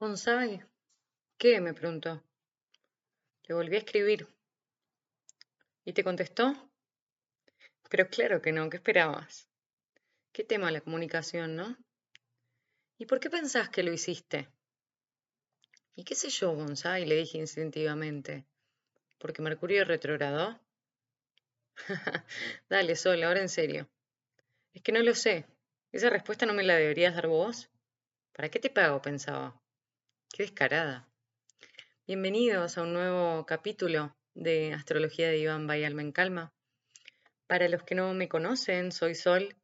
Bonsai. ¿Qué? me preguntó. Le volví a escribir. ¿Y te contestó? Pero claro que no, ¿qué esperabas? Qué tema la comunicación, ¿no? ¿Y por qué pensás que lo hiciste? ¿Y qué sé yo, Bonsai? le dije instintivamente. ¿Porque Mercurio retrogradó? Dale, Sol, ahora en serio. Es que no lo sé. Esa respuesta no me la deberías dar vos. ¿Para qué te pago? pensaba. Qué descarada. Bienvenidos a un nuevo capítulo de Astrología de Iván Bayalma en Calma. Para los que no me conocen, soy Sol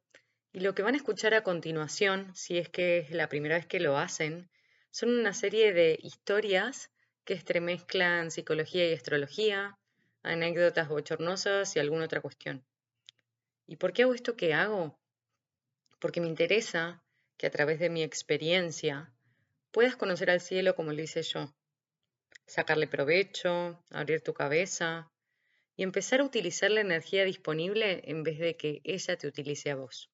y lo que van a escuchar a continuación, si es que es la primera vez que lo hacen, son una serie de historias que estremezclan psicología y astrología, anécdotas bochornosas y alguna otra cuestión. ¿Y por qué hago esto que hago? Porque me interesa que a través de mi experiencia puedas conocer al cielo como lo hice yo, sacarle provecho, abrir tu cabeza y empezar a utilizar la energía disponible en vez de que ella te utilice a vos.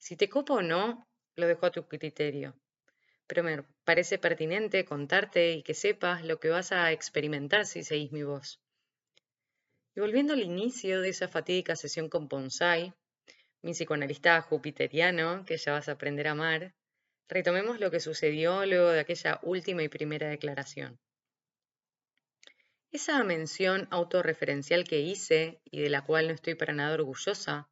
Si te copa o no, lo dejo a tu criterio, pero me parece pertinente contarte y que sepas lo que vas a experimentar si seguís mi voz. Y volviendo al inicio de esa fatídica sesión con Bonsai, mi psicoanalista jupiteriano, que ya vas a aprender a amar, Retomemos lo que sucedió luego de aquella última y primera declaración. Esa mención autorreferencial que hice y de la cual no estoy para nada orgullosa,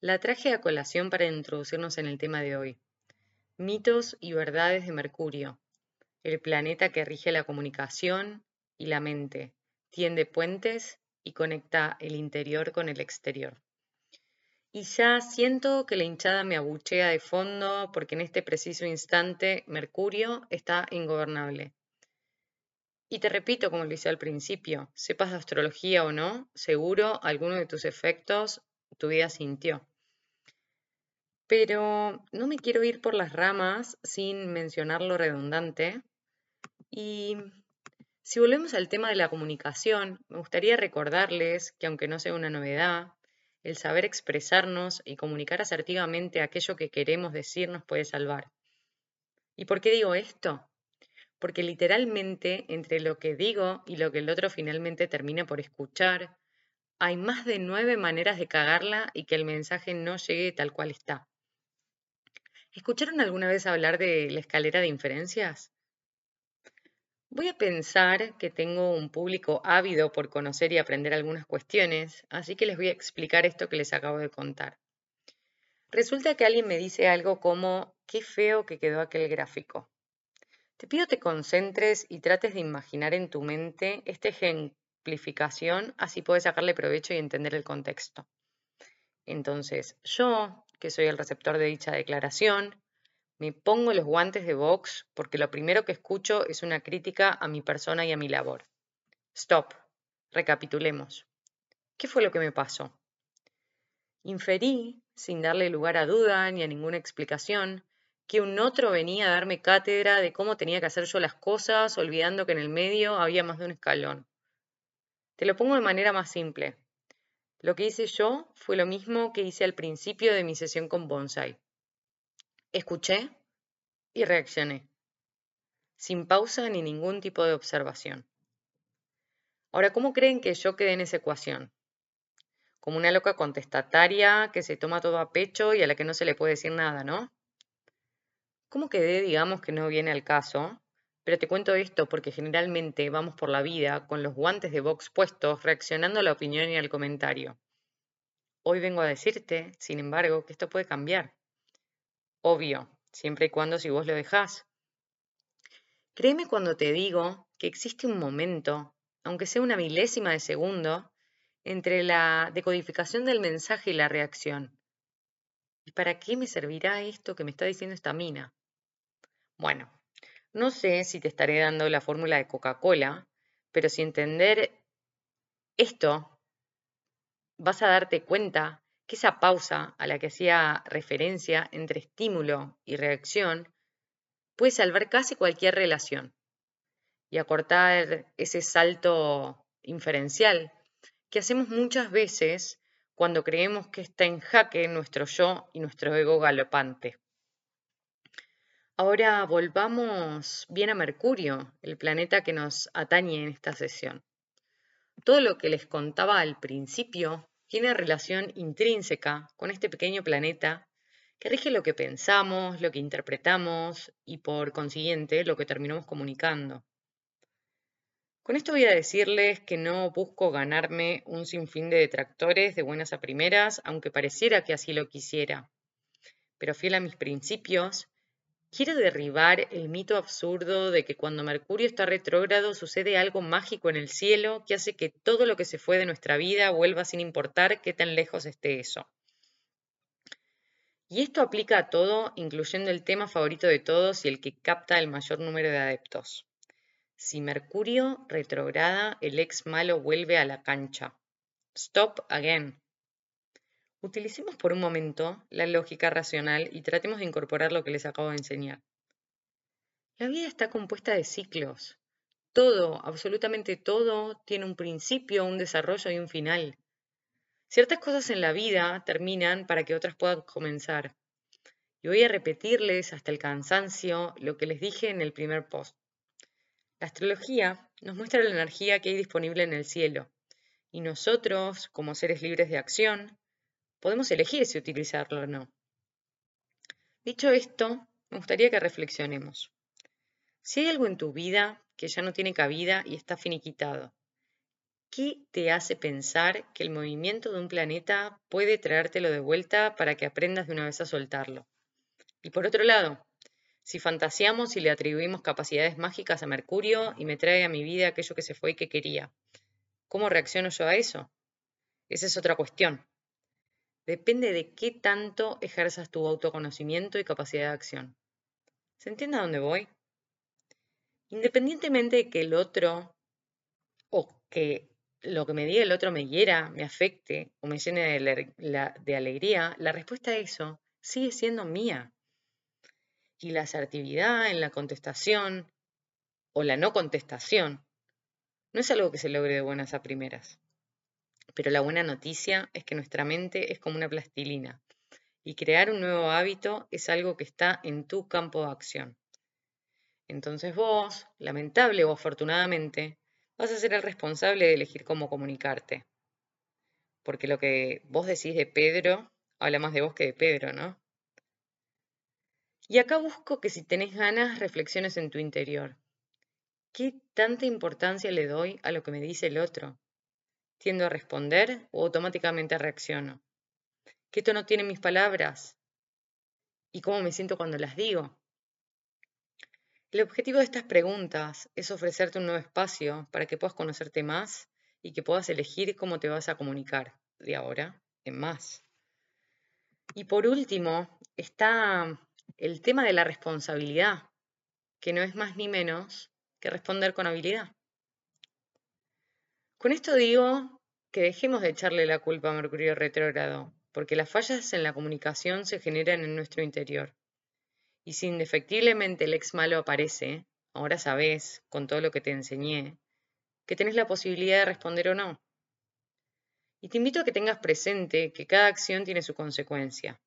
la traje a colación para introducirnos en el tema de hoy. Mitos y verdades de Mercurio, el planeta que rige la comunicación y la mente, tiende puentes y conecta el interior con el exterior. Y ya siento que la hinchada me abuchea de fondo porque en este preciso instante Mercurio está ingobernable. Y te repito, como lo hice al principio, sepas de astrología o no, seguro alguno de tus efectos tu vida sintió. Pero no me quiero ir por las ramas sin mencionar lo redundante. Y si volvemos al tema de la comunicación, me gustaría recordarles que aunque no sea una novedad, el saber expresarnos y comunicar asertivamente aquello que queremos decir nos puede salvar. ¿Y por qué digo esto? Porque literalmente entre lo que digo y lo que el otro finalmente termina por escuchar, hay más de nueve maneras de cagarla y que el mensaje no llegue tal cual está. ¿Escucharon alguna vez hablar de la escalera de inferencias? Voy a pensar que tengo un público ávido por conocer y aprender algunas cuestiones, así que les voy a explicar esto que les acabo de contar. Resulta que alguien me dice algo como, qué feo que quedó aquel gráfico. Te pido te concentres y trates de imaginar en tu mente esta ejemplificación, así puedes sacarle provecho y entender el contexto. Entonces, yo, que soy el receptor de dicha declaración, me pongo los guantes de Vox porque lo primero que escucho es una crítica a mi persona y a mi labor. Stop. Recapitulemos. ¿Qué fue lo que me pasó? Inferí, sin darle lugar a duda ni a ninguna explicación, que un otro venía a darme cátedra de cómo tenía que hacer yo las cosas, olvidando que en el medio había más de un escalón. Te lo pongo de manera más simple. Lo que hice yo fue lo mismo que hice al principio de mi sesión con Bonsai. Escuché y reaccioné, sin pausa ni ningún tipo de observación. Ahora, ¿cómo creen que yo quedé en esa ecuación? Como una loca contestataria que se toma todo a pecho y a la que no se le puede decir nada, ¿no? ¿Cómo quedé? Digamos que no viene al caso, pero te cuento esto porque generalmente vamos por la vida con los guantes de box puestos, reaccionando a la opinión y al comentario. Hoy vengo a decirte, sin embargo, que esto puede cambiar. Obvio, siempre y cuando si vos lo dejás. Créeme cuando te digo que existe un momento, aunque sea una milésima de segundo, entre la decodificación del mensaje y la reacción. ¿Y para qué me servirá esto que me está diciendo esta mina? Bueno, no sé si te estaré dando la fórmula de Coca-Cola, pero si entender esto, vas a darte cuenta que esa pausa a la que hacía referencia entre estímulo y reacción puede salvar casi cualquier relación y acortar ese salto inferencial que hacemos muchas veces cuando creemos que está en jaque nuestro yo y nuestro ego galopante. Ahora volvamos bien a Mercurio, el planeta que nos atañe en esta sesión. Todo lo que les contaba al principio tiene relación intrínseca con este pequeño planeta que rige lo que pensamos, lo que interpretamos y por consiguiente lo que terminamos comunicando. Con esto voy a decirles que no busco ganarme un sinfín de detractores de buenas a primeras, aunque pareciera que así lo quisiera. Pero fiel a mis principios, quiero derribar el mito absurdo de que cuando Mercurio está retrógrado sucede algo mágico en el cielo que hace que todo lo que se fue de nuestra vida vuelva sin importar qué tan lejos esté eso. Y esto aplica a todo, incluyendo el tema favorito de todos y el que capta el mayor número de adeptos. Si Mercurio retrograda, el ex malo vuelve a la cancha. Stop again. Utilicemos por un momento la lógica racional y tratemos de incorporar lo que les acabo de enseñar. La vida está compuesta de ciclos. Todo, absolutamente todo, tiene un principio, un desarrollo y un final. Ciertas cosas en la vida terminan para que otras puedan comenzar. Y voy a repetirles hasta el cansancio lo que les dije en el primer post. La astrología nos muestra la energía que hay disponible en el cielo, y nosotros, como seres libres de acción, podemos elegir si utilizarlo o no. Dicho esto, me gustaría que reflexionemos. Si hay algo en tu vida que ya no tiene cabida y está finiquitado, ¿qué te hace pensar que el movimiento de un planeta puede traértelo de vuelta para que aprendas de una vez a soltarlo? Y por otro lado, si fantaseamos y le atribuimos capacidades mágicas a Mercurio y me trae a mi vida aquello que se fue y que quería, ¿cómo reacciono yo a eso? Esa es otra cuestión depende de qué tanto ejerzas tu autoconocimiento y capacidad de acción. ¿Se entiende a dónde voy? Independientemente de que el otro o que lo que me diga el otro me hiera, me afecte o me llene de, alegría, la respuesta a eso sigue siendo mía. Y la asertividad en la contestación o la no contestación no es algo que se logre de buenas a primeras. Pero la buena noticia es que nuestra mente es como una plastilina y crear un nuevo hábito es algo que está en tu campo de acción. Entonces vos, lamentable o afortunadamente, vas a ser el responsable de elegir cómo comunicarte. Porque lo que vos decís de Pedro habla más de vos que de Pedro, ¿no? Y acá busco que si tenés ganas, reflexiones en tu interior. ¿Qué tanta importancia le doy a lo que me dice el otro? ¿Tiendo a responder o automáticamente reacciono? ¿Qué tono tienen mis palabras? ¿Y cómo me siento cuando las digo? El objetivo de estas preguntas es ofrecerte un nuevo espacio para que puedas conocerte más y que puedas elegir cómo te vas a comunicar de ahora en más. Y por último, está el tema de la responsabilidad, que no es más ni menos que responder con habilidad. Con esto digo que dejemos de echarle la culpa a Mercurio retrógrado, porque las fallas en la comunicación se generan en nuestro interior. Y si indefectiblemente el ex malo aparece, ahora sabes, con todo lo que te enseñé, que tenés la posibilidad de responder o no. Y te invito a que tengas presente que cada acción tiene su consecuencia.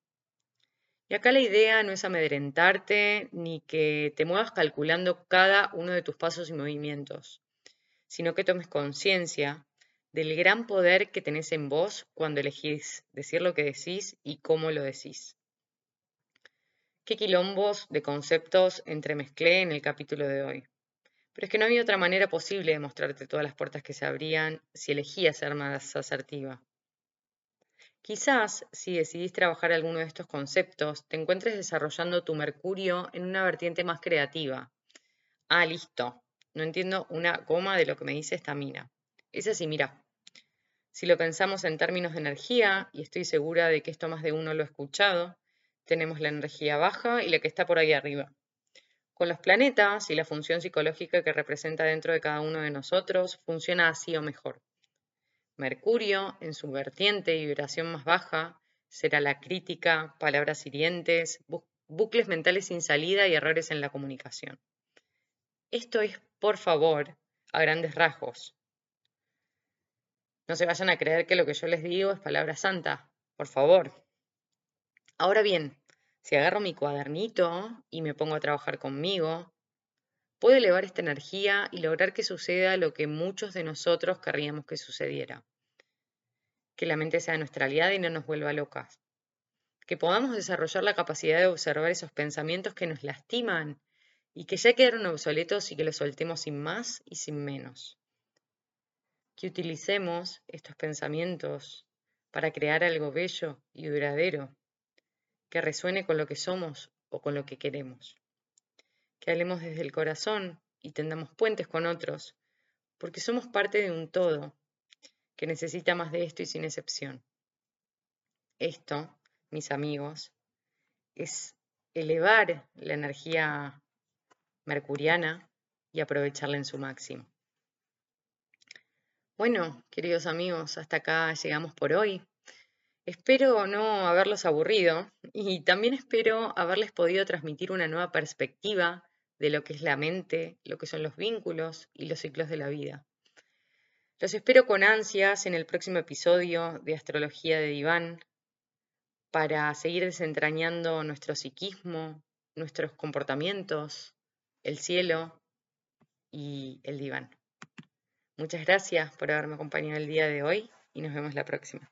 Y acá la idea no es amedrentarte ni que te muevas calculando cada uno de tus pasos y movimientos sino que tomes conciencia del gran poder que tenés en vos cuando elegís decir lo que decís y cómo lo decís. Qué quilombos de conceptos entremezclé en el capítulo de hoy. Pero es que no había otra manera posible de mostrarte todas las puertas que se abrían si elegías ser más asertiva. Quizás, si decidís trabajar alguno de estos conceptos, te encuentres desarrollando tu Mercurio en una vertiente más creativa. Ah, listo, no entiendo una goma de lo que me dice esta mina. Es así, mira. Si lo pensamos en términos de energía, y estoy segura de que esto más de uno lo ha escuchado, tenemos la energía baja y la que está por ahí arriba. Con los planetas y la función psicológica que representa dentro de cada uno de nosotros, funciona así o mejor. Mercurio, en su vertiente y vibración más baja, será la crítica, palabras hirientes, bucles mentales sin salida y errores en la comunicación. Esto es, por favor, a grandes rasgos. No se vayan a creer que lo que yo les digo es palabra santa, por favor. Ahora bien, Si agarro mi cuadernito y me pongo a trabajar conmigo, puedo elevar esta energía y lograr que suceda lo que muchos de nosotros querríamos que sucediera. Que la mente sea nuestra aliada y no nos vuelva locas. Que podamos desarrollar la capacidad de observar esos pensamientos que nos lastiman y que ya quedaron obsoletos y que los soltemos sin más y sin menos. Que utilicemos estos pensamientos para crear algo bello y duradero, que resuene con lo que somos o con lo que queremos que hablemos desde el corazón y tendamos puentes con otros, porque somos parte de un todo que necesita más de esto y sin excepción. Esto, mis amigos, es elevar la energía mercuriana y aprovecharla en su máximo. Bueno, queridos amigos, hasta acá llegamos por hoy. Espero no haberlos aburrido y también espero haberles podido transmitir una nueva perspectiva de lo que es la mente, lo que son los vínculos y los ciclos de la vida. Los espero con ansias en el próximo episodio de Astrología de Diván para seguir desentrañando nuestro psiquismo, nuestros comportamientos, el cielo y el diván. Muchas gracias por haberme acompañado el día de hoy y nos vemos la próxima.